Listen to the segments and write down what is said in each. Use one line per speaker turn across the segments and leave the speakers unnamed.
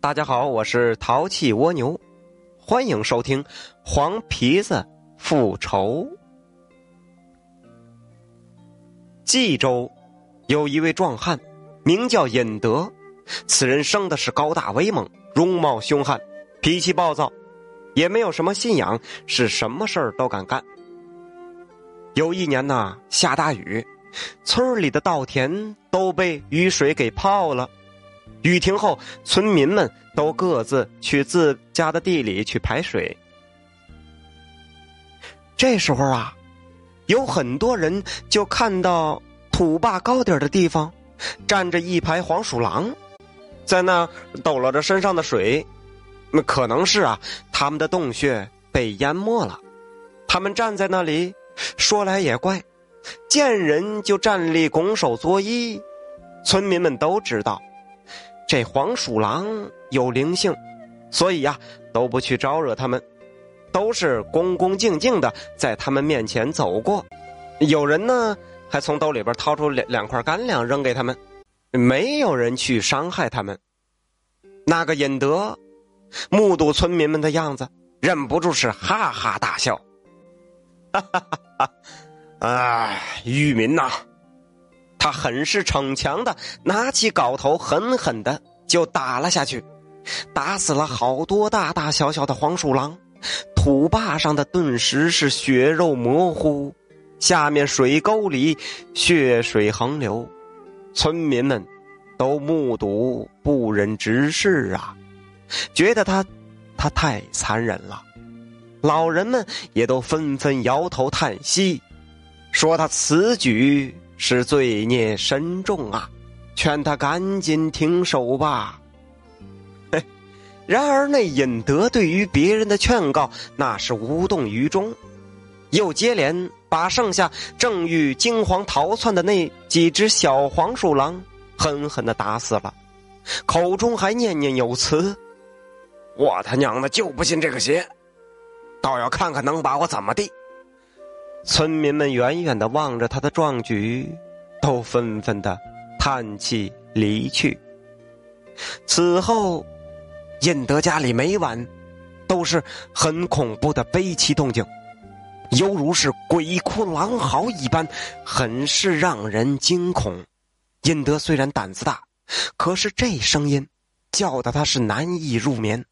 大家好，我是淘气蜗牛，欢迎收听《黄皮子复仇》。冀州有一位壮汉，名叫尹德。此人生的是高大威猛，容貌凶悍，脾气暴躁，也没有什么信仰，是什么事儿都敢干。有一年呐，下大雨，村里的稻田都被雨水给泡了。雨停后，村民们都各自去自家的地里去排水。这时候啊，有很多人就看到土坝高点的地方站着一排黄鼠狼，在那抖落着身上的水。那可能是啊，他们的洞穴被淹没了。他们站在那里，说来也怪，见人就站立拱手作揖。村民们都知道。这黄鼠狼有灵性，所以呀，都不去招惹他们，都是恭恭敬敬的在他们面前走过。有人呢，还从兜里边掏出两两块干粮扔给他们，没有人去伤害他们。那个尹德目睹村民们的样子，忍不住是哈哈大笑。哈哈哈哈！哎，渔民呐！他很是逞强的拿起镐头，狠狠的就打了下去，打死了好多大大小小的黄鼠狼。土坝上的顿时是血肉模糊，下面水沟里血水横流，村民们都目睹不忍直视啊，觉得他他太残忍了。老人们也都纷纷摇头叹息，说他此举。是罪孽深重啊！劝他赶紧停手吧。嘿，然而那尹德对于别人的劝告那是无动于衷，又接连把剩下正欲惊慌逃窜的那几只小黄鼠狼狠狠的打死了，口中还念念有词：“我他娘的就不信这个邪，倒要看看能把我怎么地。”村民们远远的望着他的壮举，都纷纷的叹气离去。此后，印德家里每晚都是很恐怖的悲泣动静，犹如是鬼哭狼嚎一般，很是让人惊恐。印德虽然胆子大，可是这声音叫的他是难以入眠，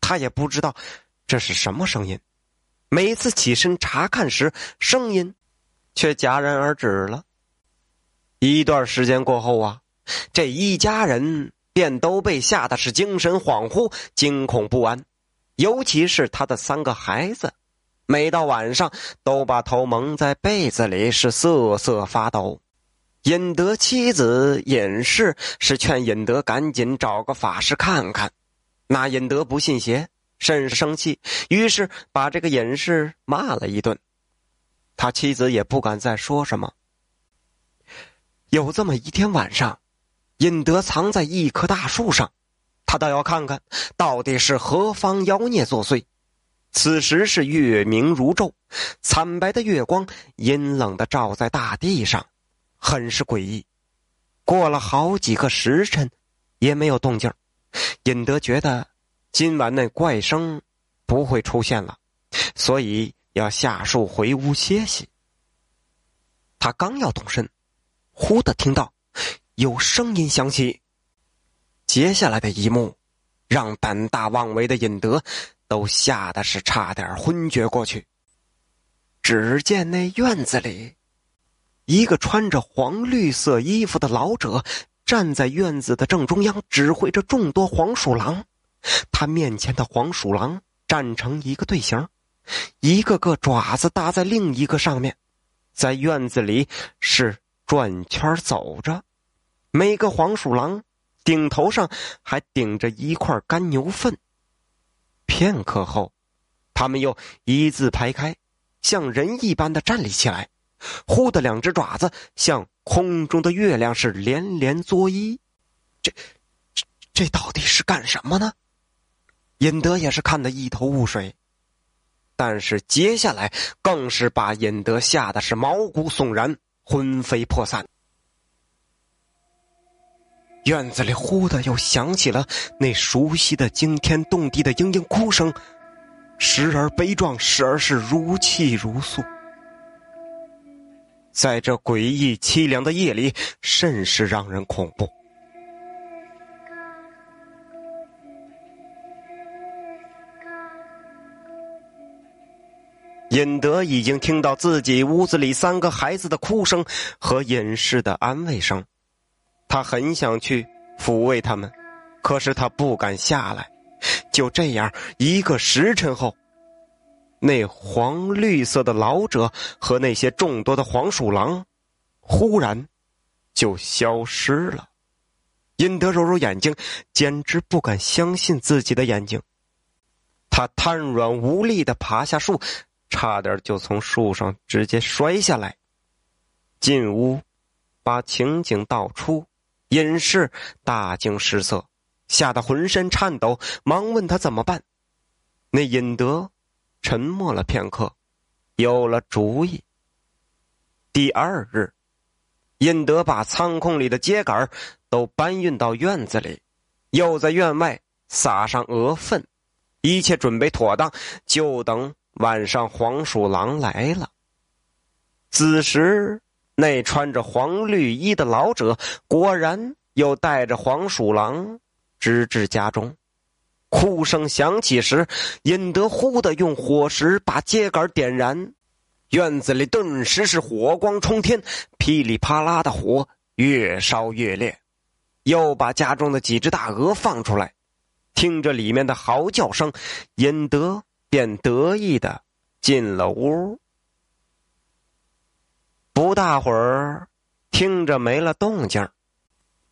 他也不知道这是什么声音。每次起身查看时，声音却戛然而止了。一段时间过后啊，这一家人便都被吓得是精神恍惚、惊恐不安。尤其是他的三个孩子，每到晚上都把头蒙在被子里，是瑟瑟发抖。尹德妻子尹氏是劝尹德赶紧找个法师看看，那尹德不信邪。甚是生气，于是把这个隐士骂了一顿。他妻子也不敢再说什么。有这么一天晚上，尹德藏在一棵大树上，他倒要看看到底是何方妖孽作祟。此时是月明如昼，惨白的月光阴冷的照在大地上，很是诡异。过了好几个时辰，也没有动静。尹德觉得。今晚那怪声不会出现了，所以要下树回屋歇息。他刚要动身，忽的听到有声音响起。接下来的一幕，让胆大妄为的尹德都吓得是差点昏厥过去。只见那院子里，一个穿着黄绿色衣服的老者站在院子的正中央，指挥着众多黄鼠狼。他面前的黄鼠狼站成一个队形，一个个爪子搭在另一个上面，在院子里是转圈走着。每个黄鼠狼顶头上还顶着一块干牛粪。片刻后，他们又一字排开，像人一般的站立起来。忽的两只爪子像空中的月亮是连连作揖。这、这、这到底是干什么呢？尹德也是看得一头雾水，但是接下来更是把尹德吓得是毛骨悚然、魂飞魄散。院子里忽的又响起了那熟悉的惊天动地的嘤嘤哭声，时而悲壮，时而是如泣如诉。在这诡异凄凉的夜里，甚是让人恐怖。尹德已经听到自己屋子里三个孩子的哭声和隐士的安慰声，他很想去抚慰他们，可是他不敢下来。就这样，一个时辰后，那黄绿色的老者和那些众多的黄鼠狼，忽然就消失了。尹德揉揉眼睛，简直不敢相信自己的眼睛。他瘫软无力的爬下树。差点就从树上直接摔下来。进屋，把情景道出，隐士大惊失色，吓得浑身颤抖，忙问他怎么办。那尹德沉默了片刻，有了主意。第二日，尹德把仓库里的秸秆都搬运到院子里，又在院外撒上鹅粪，一切准备妥当，就等。晚上，黄鼠狼来了。此时，那穿着黄绿衣的老者果然又带着黄鼠狼直至家中。哭声响起时，尹德忽的用火石把秸秆点燃，院子里顿时是火光冲天，噼里啪啦的火越烧越烈。又把家中的几只大鹅放出来，听着里面的嚎叫声，尹德。便得意的进了屋。不大会儿，听着没了动静，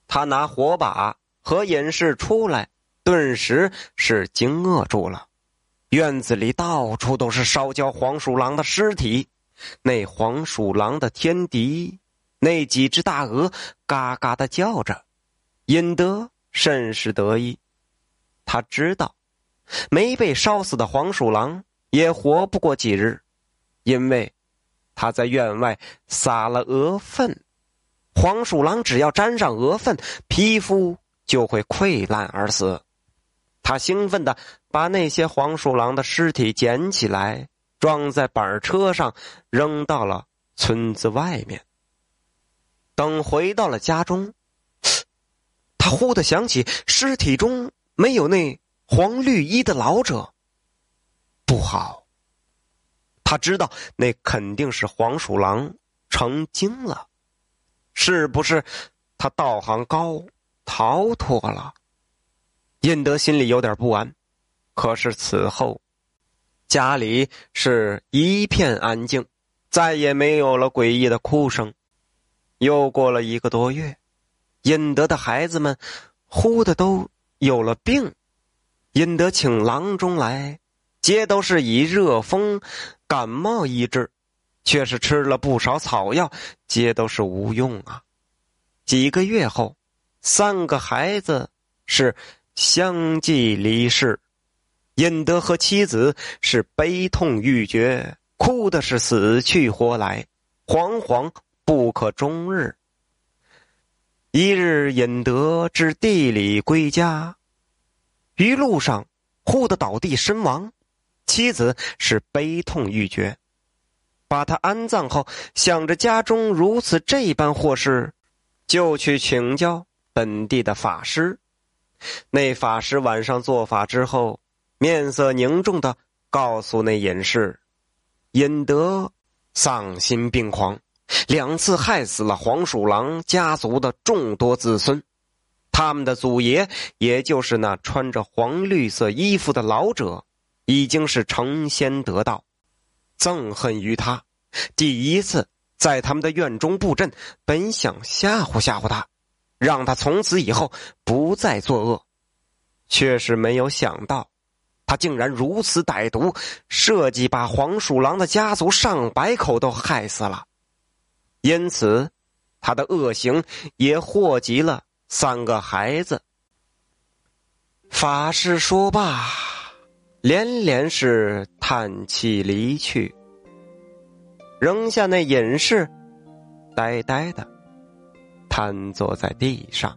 他拿火把和隐士出来，顿时是惊愕住了。院子里到处都是烧焦黄鼠狼的尸体，那黄鼠狼的天敌，那几只大鹅嘎嘎的叫着，引得甚是得意。他知道。没被烧死的黄鼠狼也活不过几日，因为他在院外撒了鹅粪。黄鼠狼只要沾上鹅粪，皮肤就会溃烂而死。他兴奋的把那些黄鼠狼的尸体捡起来，装在板车上，扔到了村子外面。等回到了家中，他忽的想起尸体中没有那。黄绿衣的老者，不好。他知道那肯定是黄鼠狼成精了，是不是？他道行高，逃脱了。印德心里有点不安，可是此后，家里是一片安静，再也没有了诡异的哭声。又过了一个多月，印德的孩子们忽的都有了病。引得请郎中来，皆都是以热风、感冒医治，却是吃了不少草药，皆都是无用啊。几个月后，三个孩子是相继离世，引得和妻子是悲痛欲绝，哭的是死去活来，惶惶不可终日。一日，引得至地里归家。一路上，忽的倒地身亡，妻子是悲痛欲绝，把他安葬后，想着家中如此这般祸事，就去请教本地的法师。那法师晚上做法之后，面色凝重的告诉那隐士：“尹德丧心病狂，两次害死了黄鼠狼家族的众多子孙。”他们的祖爷，也就是那穿着黄绿色衣服的老者，已经是成仙得道，憎恨于他。第一次在他们的院中布阵，本想吓唬吓唬他，让他从此以后不再作恶，却是没有想到，他竟然如此歹毒，设计把黄鼠狼的家族上百口都害死了。因此，他的恶行也祸及了。三个孩子，法师说罢，连连是叹气离去，扔下那隐士，呆呆的瘫坐在地上。